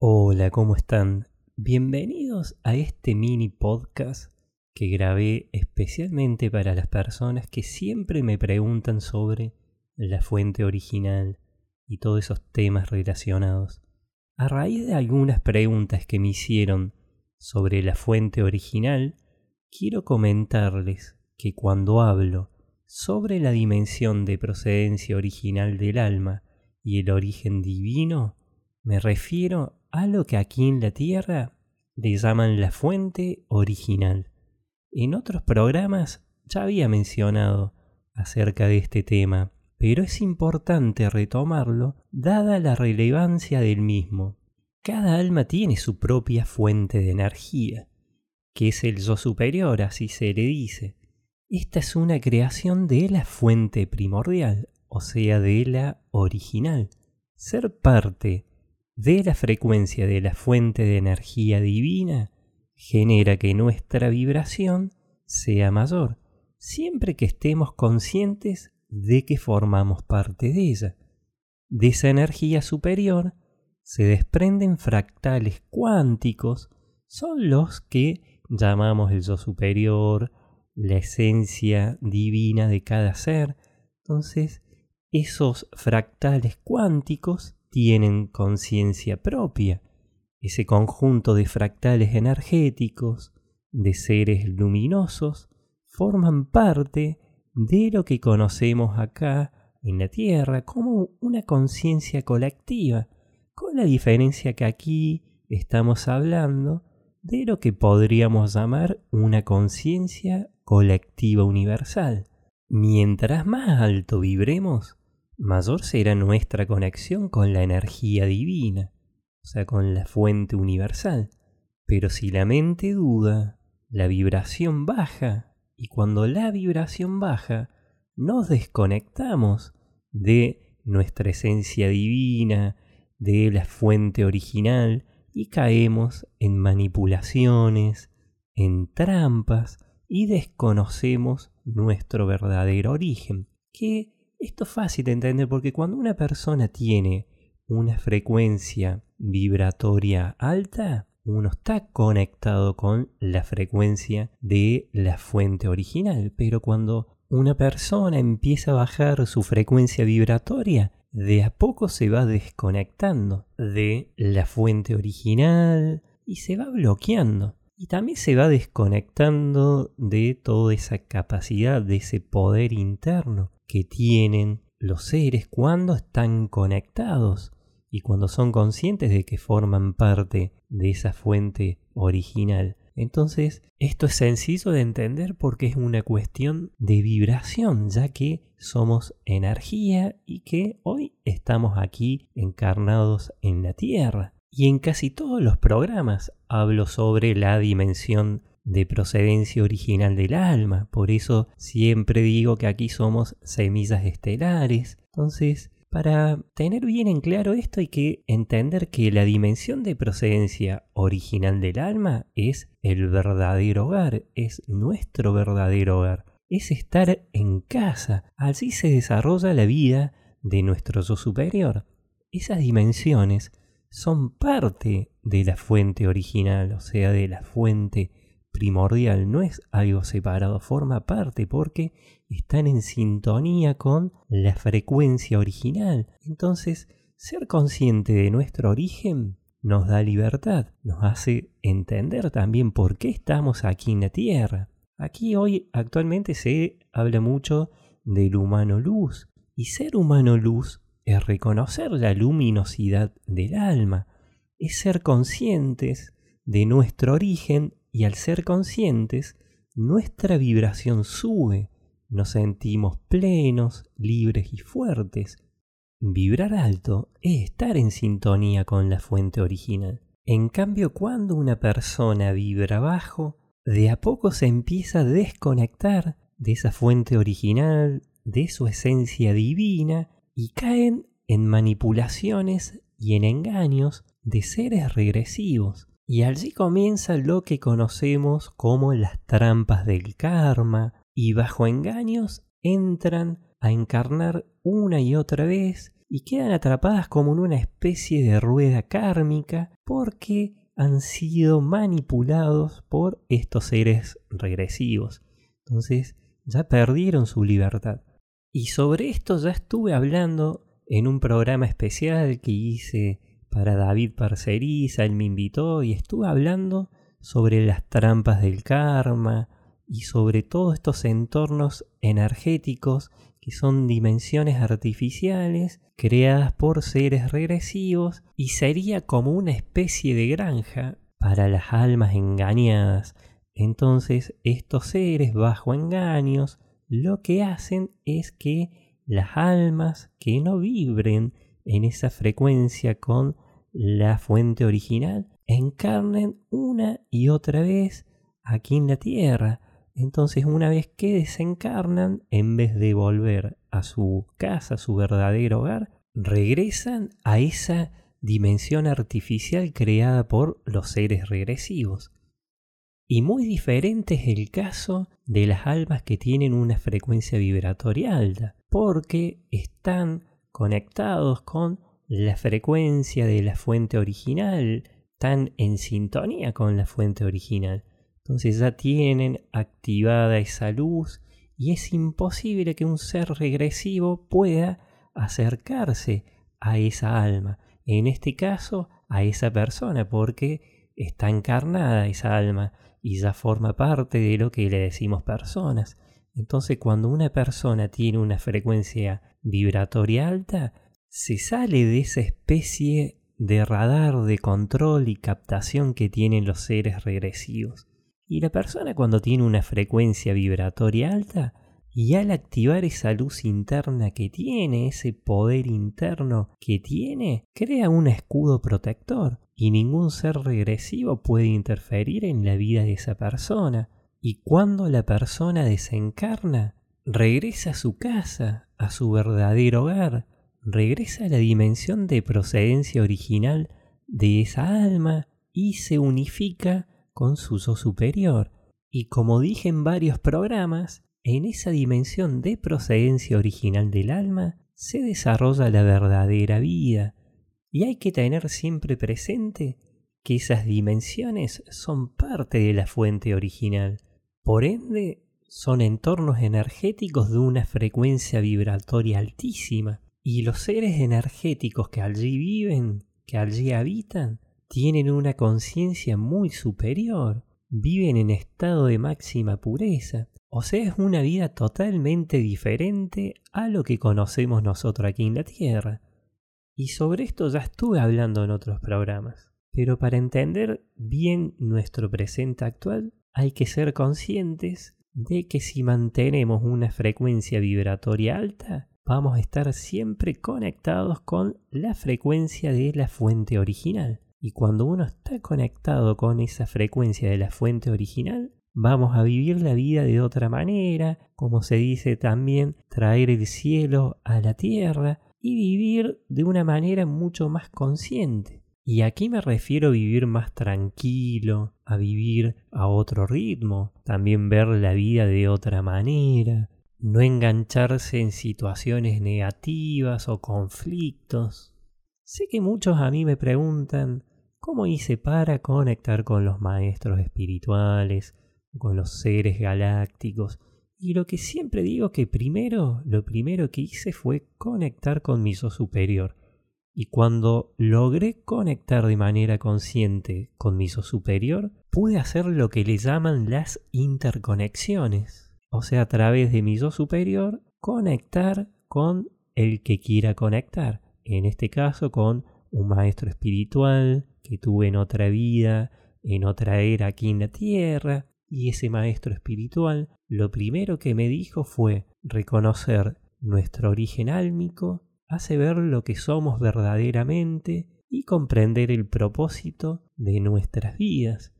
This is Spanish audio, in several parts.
Hola, ¿cómo están? Bienvenidos a este mini podcast que grabé especialmente para las personas que siempre me preguntan sobre la fuente original y todos esos temas relacionados. A raíz de algunas preguntas que me hicieron sobre la fuente original, quiero comentarles que cuando hablo sobre la dimensión de procedencia original del alma y el origen divino, me refiero a lo que aquí en la Tierra le llaman la fuente original. En otros programas ya había mencionado acerca de este tema, pero es importante retomarlo dada la relevancia del mismo. Cada alma tiene su propia fuente de energía, que es el yo superior, así se le dice. Esta es una creación de la fuente primordial, o sea, de la original. Ser parte de la frecuencia de la fuente de energía divina genera que nuestra vibración sea mayor, siempre que estemos conscientes de que formamos parte de ella. De esa energía superior se desprenden fractales cuánticos, son los que llamamos el yo superior, la esencia divina de cada ser. Entonces, esos fractales cuánticos tienen conciencia propia, ese conjunto de fractales energéticos, de seres luminosos, forman parte de lo que conocemos acá en la Tierra como una conciencia colectiva, con la diferencia que aquí estamos hablando de lo que podríamos llamar una conciencia colectiva universal. Mientras más alto vibremos, mayor será nuestra conexión con la energía divina, o sea, con la fuente universal. Pero si la mente duda, la vibración baja, y cuando la vibración baja, nos desconectamos de nuestra esencia divina, de la fuente original, y caemos en manipulaciones, en trampas, y desconocemos nuestro verdadero origen, que esto es fácil de entender porque cuando una persona tiene una frecuencia vibratoria alta, uno está conectado con la frecuencia de la fuente original, pero cuando una persona empieza a bajar su frecuencia vibratoria, de a poco se va desconectando de la fuente original y se va bloqueando. Y también se va desconectando de toda esa capacidad, de ese poder interno que tienen los seres cuando están conectados y cuando son conscientes de que forman parte de esa fuente original. Entonces, esto es sencillo de entender porque es una cuestión de vibración, ya que somos energía y que hoy estamos aquí encarnados en la Tierra. Y en casi todos los programas hablo sobre la dimensión de procedencia original del alma. Por eso siempre digo que aquí somos semillas estelares. Entonces, para tener bien en claro esto hay que entender que la dimensión de procedencia original del alma es el verdadero hogar, es nuestro verdadero hogar, es estar en casa. Así se desarrolla la vida de nuestro yo superior. Esas dimensiones son parte de la fuente original, o sea, de la fuente primordial, no es algo separado, forma parte porque están en sintonía con la frecuencia original. Entonces, ser consciente de nuestro origen nos da libertad, nos hace entender también por qué estamos aquí en la Tierra. Aquí hoy actualmente se habla mucho del humano luz, y ser humano luz es reconocer la luminosidad del alma, es ser conscientes de nuestro origen y al ser conscientes, nuestra vibración sube, nos sentimos plenos, libres y fuertes. Vibrar alto es estar en sintonía con la fuente original. En cambio, cuando una persona vibra bajo, de a poco se empieza a desconectar de esa fuente original, de su esencia divina, y caen en manipulaciones y en engaños de seres regresivos. Y allí comienza lo que conocemos como las trampas del karma, y bajo engaños entran a encarnar una y otra vez y quedan atrapadas como en una especie de rueda kármica porque han sido manipulados por estos seres regresivos. Entonces ya perdieron su libertad. Y sobre esto ya estuve hablando en un programa especial que hice para David Parceriza, él me invitó y estuve hablando sobre las trampas del karma y sobre todos estos entornos energéticos que son dimensiones artificiales creadas por seres regresivos y sería como una especie de granja para las almas engañadas. Entonces estos seres bajo engaños lo que hacen es que las almas que no vibren en esa frecuencia con la fuente original encarnen una y otra vez aquí en la tierra. Entonces una vez que desencarnan, en vez de volver a su casa, a su verdadero hogar, regresan a esa dimensión artificial creada por los seres regresivos. Y muy diferente es el caso de las almas que tienen una frecuencia vibratoria alta, porque están conectados con la frecuencia de la fuente original, están en sintonía con la fuente original. Entonces ya tienen activada esa luz y es imposible que un ser regresivo pueda acercarse a esa alma, en este caso a esa persona, porque está encarnada esa alma y ya forma parte de lo que le decimos personas. Entonces cuando una persona tiene una frecuencia vibratoria alta, se sale de esa especie de radar de control y captación que tienen los seres regresivos. Y la persona cuando tiene una frecuencia vibratoria alta, y al activar esa luz interna que tiene, ese poder interno que tiene, crea un escudo protector y ningún ser regresivo puede interferir en la vida de esa persona. Y cuando la persona desencarna, regresa a su casa, a su verdadero hogar, regresa a la dimensión de procedencia original de esa alma y se unifica con su yo superior. Y como dije en varios programas, en esa dimensión de procedencia original del alma se desarrolla la verdadera vida. Y hay que tener siempre presente que esas dimensiones son parte de la fuente original. Por ende, son entornos energéticos de una frecuencia vibratoria altísima. Y los seres energéticos que allí viven, que allí habitan, tienen una conciencia muy superior, viven en estado de máxima pureza. O sea, es una vida totalmente diferente a lo que conocemos nosotros aquí en la Tierra. Y sobre esto ya estuve hablando en otros programas. Pero para entender bien nuestro presente actual, hay que ser conscientes de que si mantenemos una frecuencia vibratoria alta, vamos a estar siempre conectados con la frecuencia de la fuente original. Y cuando uno está conectado con esa frecuencia de la fuente original, vamos a vivir la vida de otra manera, como se dice también, traer el cielo a la tierra y vivir de una manera mucho más consciente. Y aquí me refiero a vivir más tranquilo, a vivir a otro ritmo, también ver la vida de otra manera, no engancharse en situaciones negativas o conflictos. Sé que muchos a mí me preguntan, ¿cómo hice para conectar con los maestros espirituales, con los seres galácticos? Y lo que siempre digo que primero, lo primero que hice fue conectar con mi yo superior. Y cuando logré conectar de manera consciente con mi yo superior, pude hacer lo que le llaman las interconexiones o sea, a través de mi yo superior, conectar con el que quiera conectar. En este caso, con un maestro espiritual que tuve en otra vida, en otra era aquí en la tierra. Y ese maestro espiritual lo primero que me dijo fue reconocer nuestro origen álmico, hace ver lo que somos verdaderamente y comprender el propósito de nuestras vidas.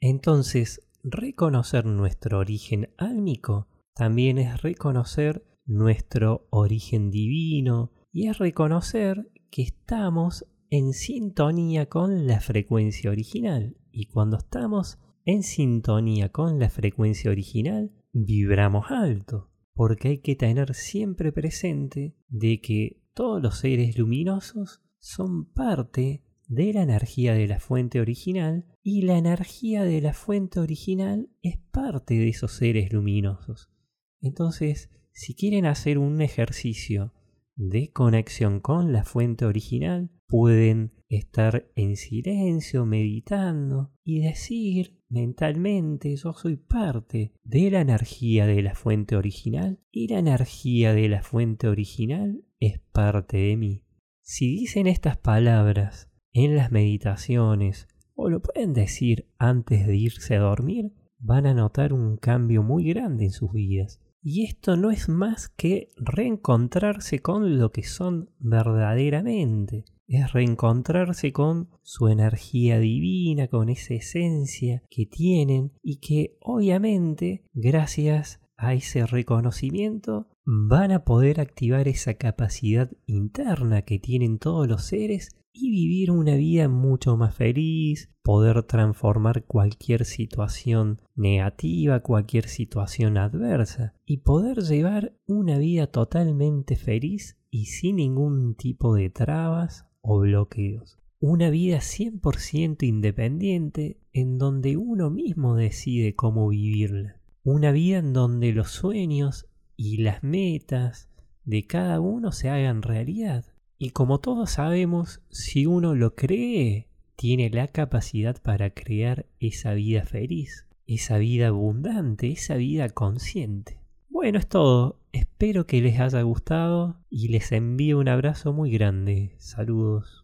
Entonces, reconocer nuestro origen álmico también es reconocer nuestro origen divino y es reconocer que estamos en sintonía con la frecuencia original. Y cuando estamos en sintonía con la frecuencia original, vibramos alto. Porque hay que tener siempre presente de que todos los seres luminosos son parte de la energía de la fuente original y la energía de la fuente original es parte de esos seres luminosos. Entonces, si quieren hacer un ejercicio de conexión con la fuente original, pueden estar en silencio, meditando y decir mentalmente yo soy parte de la energía de la fuente original y la energía de la fuente original es parte de mí. Si dicen estas palabras en las meditaciones o lo pueden decir antes de irse a dormir, van a notar un cambio muy grande en sus vidas. Y esto no es más que reencontrarse con lo que son verdaderamente. Es reencontrarse con su energía divina, con esa esencia que tienen y que obviamente gracias a ese reconocimiento van a poder activar esa capacidad interna que tienen todos los seres y vivir una vida mucho más feliz, poder transformar cualquier situación negativa, cualquier situación adversa y poder llevar una vida totalmente feliz y sin ningún tipo de trabas o bloqueos. Una vida 100% independiente en donde uno mismo decide cómo vivirla. Una vida en donde los sueños y las metas de cada uno se hagan realidad y como todos sabemos, si uno lo cree, tiene la capacidad para crear esa vida feliz, esa vida abundante, esa vida consciente. Bueno, es todo. Espero que les haya gustado y les envío un abrazo muy grande. Saludos.